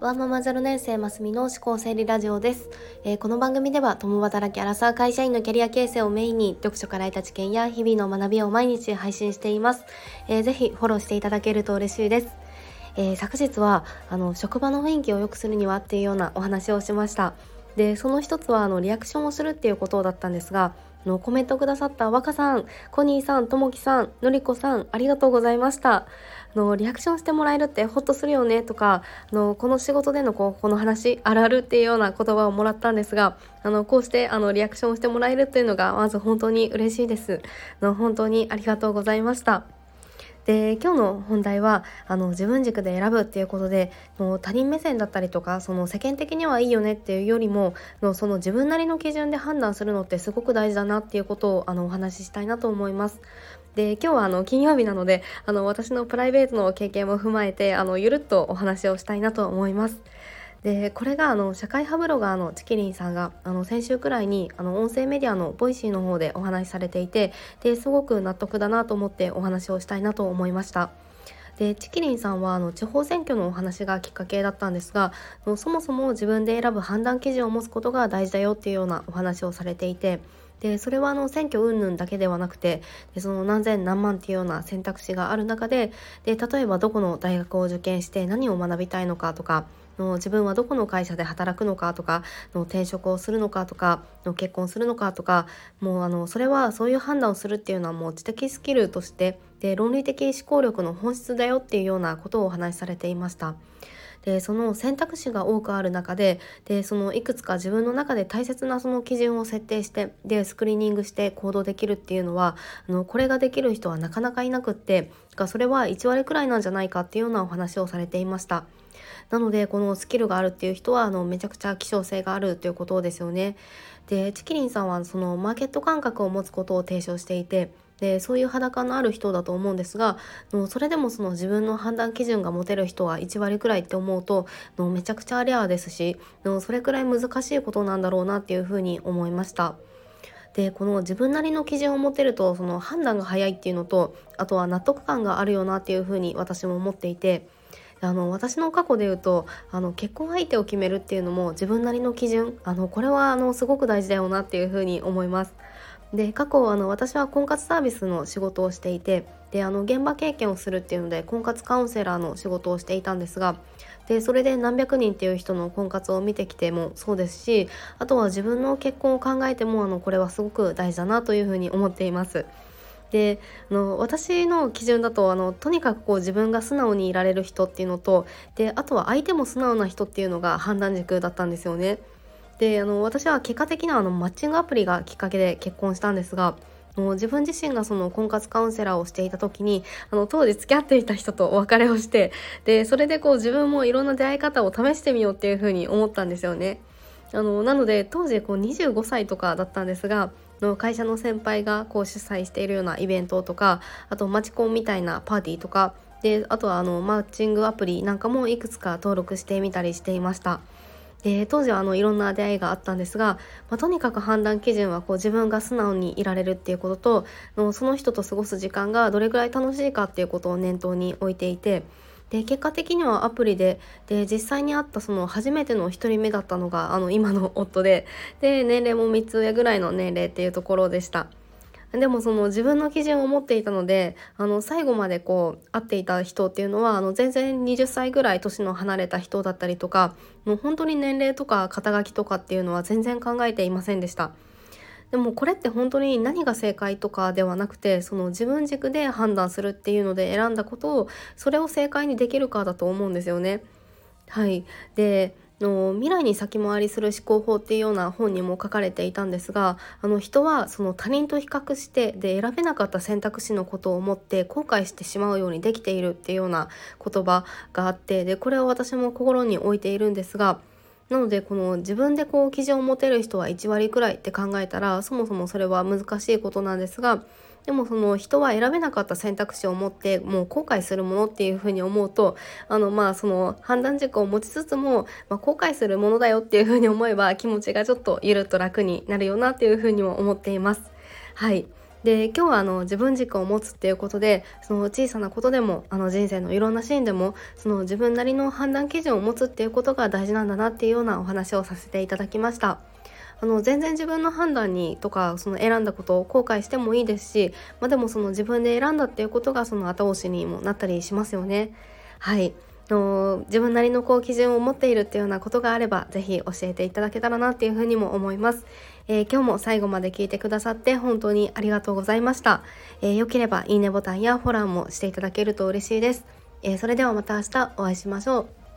ワーママ0年生ますみの思考整理ラジオです、えー、この番組では共働きアラサー会社員のキャリア形成をメインに読書から得た知見や日々の学びを毎日配信しています、えー、ぜひフォローしていただけると嬉しいです、えー、昨日はあの職場の雰囲気を良くするにはっていうようなお話をしました。でその一つはあのリアクションをするっていうことだったんですがのコメントくださった若さん、コニーさん、ともきさん、のりこさん、ありがとうございました。のリアクションしてもらえるってほっとするよねとかのこの仕事でのこうこの話あるあるっていうような言葉をもらったんですがあのこうしてあのリアクションしてもらえるっていうのがまず本当に嬉しいですの本当にありがとうございましたで今日の本題はあの自分軸で選ぶっていうことでもう他人目線だったりとかその世間的にはいいよねっていうよりものその自分なりの基準で判断するのってすごく大事だなっていうことをあのお話ししたいなと思います。で今日はあの金曜日なのであの私のプライベートの経験も踏まえてあのゆるっとお話をしたいなと思います。でこれがあの社会派ブロガーのちきりんさんがあの先週くらいにあの音声メディアの Voicy の方でお話しされていてですごく納得だなと思ってお話をしたいなと思いました。でちきりんさんはあの地方選挙のお話がきっかけだったんですがそもそも自分で選ぶ判断基準を持つことが大事だよっていうようなお話をされていてでそれはあの選挙云々だけではなくてでその何千何万っていうような選択肢がある中でで例えばどこの大学を受験して何を学びたいのかとかの自分はどこの会社で働くのかとかの転職をするのかとかの結婚するのかとかもうあのそれはそういう判断をするっていうのはもう知的スキルとしてで論理的思考力の本質だよっていうようなことをお話しされていました。でその選択肢が多くある中ででそのいくつか自分の中で大切なその基準を設定してでスクリーニングして行動できるっていうのはあのこれができる人はなかなかいなくってそれは1割くらいなんじゃないかっていうようなお話をされていました。なのでこのスキルがあるっていう人はあのめちゃくちゃ希少性があるということですよね。でチキリンさんはそのマーケット感覚を持つことを提唱していてでそういう裸のある人だと思うんですがそれでもその自分の判断基準が持てる人は1割くらいって思うとめちゃくちゃレアですしそれくらい難しいことなんだろうなっていうふうに思いました。でこの自分なりの基準を持てるとその判断が早いっていうのとあとは納得感があるよなっていうふうに私も思っていてあの私の過去で言うとあの結婚相手を決めるっていうのも自分なりの基準あのこれはあのすごく大事だよなっていうふうに思います。で過去あの私は婚活サービスの仕事をしていてであの現場経験をするっていうので婚活カウンセラーの仕事をしていたんですがでそれで何百人っていう人の婚活を見てきてもそうですしあとは自分の結婚を考えてもあのこれはすごく大事だなというふうに思っています。であの私の基準だとあのとにかくこう自分が素直にいられる人っていうのとであとは相手も素直な人っていうのが判断軸だったんですよね。であの私は結果的なあのマッチングアプリがきっかけで結婚したんですがもう自分自身がその婚活カウンセラーをしていた時にあの当時付き合っていた人とお別れをしてでそれでこう自分もいろんな出会い方を試してみようっていうふうに思ったんですよね。あのなので当時こう25歳とかだったんですがの会社の先輩がこう主催しているようなイベントとかあとマチコンみたいなパーティーとかであとはあのマッチングアプリなんかもいくつか登録してみたりしていました。で当時はあのいろんな出会いがあったんですが、まあ、とにかく判断基準はこう自分が素直にいられるっていうこととその人と過ごす時間がどれぐらい楽しいかっていうことを念頭に置いていてで結果的にはアプリでで実際に会ったその初めての1人目だったのがあの今の夫でで年齢も3つ上ぐらいの年齢っていうところでした。でもその自分の基準を持っていたのであの最後までこう会っていた人っていうのはあの全然20歳ぐらい年の離れた人だったりとかもう本当に年齢とか肩書きとかっていうのは全然考えていませんでした。でもこれって本当に何が正解とかではなくてその自分軸で判断するっていうので選んだことをそれを正解にできるかだと思うんですよね。はい、での未来に先回りする思考法っていうような本にも書かれていたんですがあの人はその他人と比較してで選べなかった選択肢のことを思って後悔してしまうようにできているっていうような言葉があってでこれを私も心に置いているんですがなのでこの自分でこう基準を持てる人は1割くらいって考えたらそもそもそれは難しいことなんですがでもその人は選べなかった選択肢を持ってもう後悔するものっていうふうに思うとあのまあその判断軸を持ちつつも、まあ、後悔するものだよっていうふうに思えば気持ちがちょっとゆるっと楽になるよなっていうふうにも思っています。はいで今日はあの自分軸を持つっていうことでその小さなことでもあの人生のいろんなシーンでもその自分なりの判断基準を持つっていうことが大事なんだなっていうようなお話をさせていただきました。あの全然自分の判断にとかその選んだことを後悔してもいいですし、まあ、でもその自分で選んだっていうことがその後押しにもなったりしますよね。はい。の自分なりのこう基準を持っているっていうようなことがあれば是非教えていただけたらなっていうふうにも思います、えー、今日も最後まで聞いてくださって本当にありがとうございました、えー、よければいいねボタンやフォローもしていただけると嬉しいです、えー、それではまた明日お会いしましょう。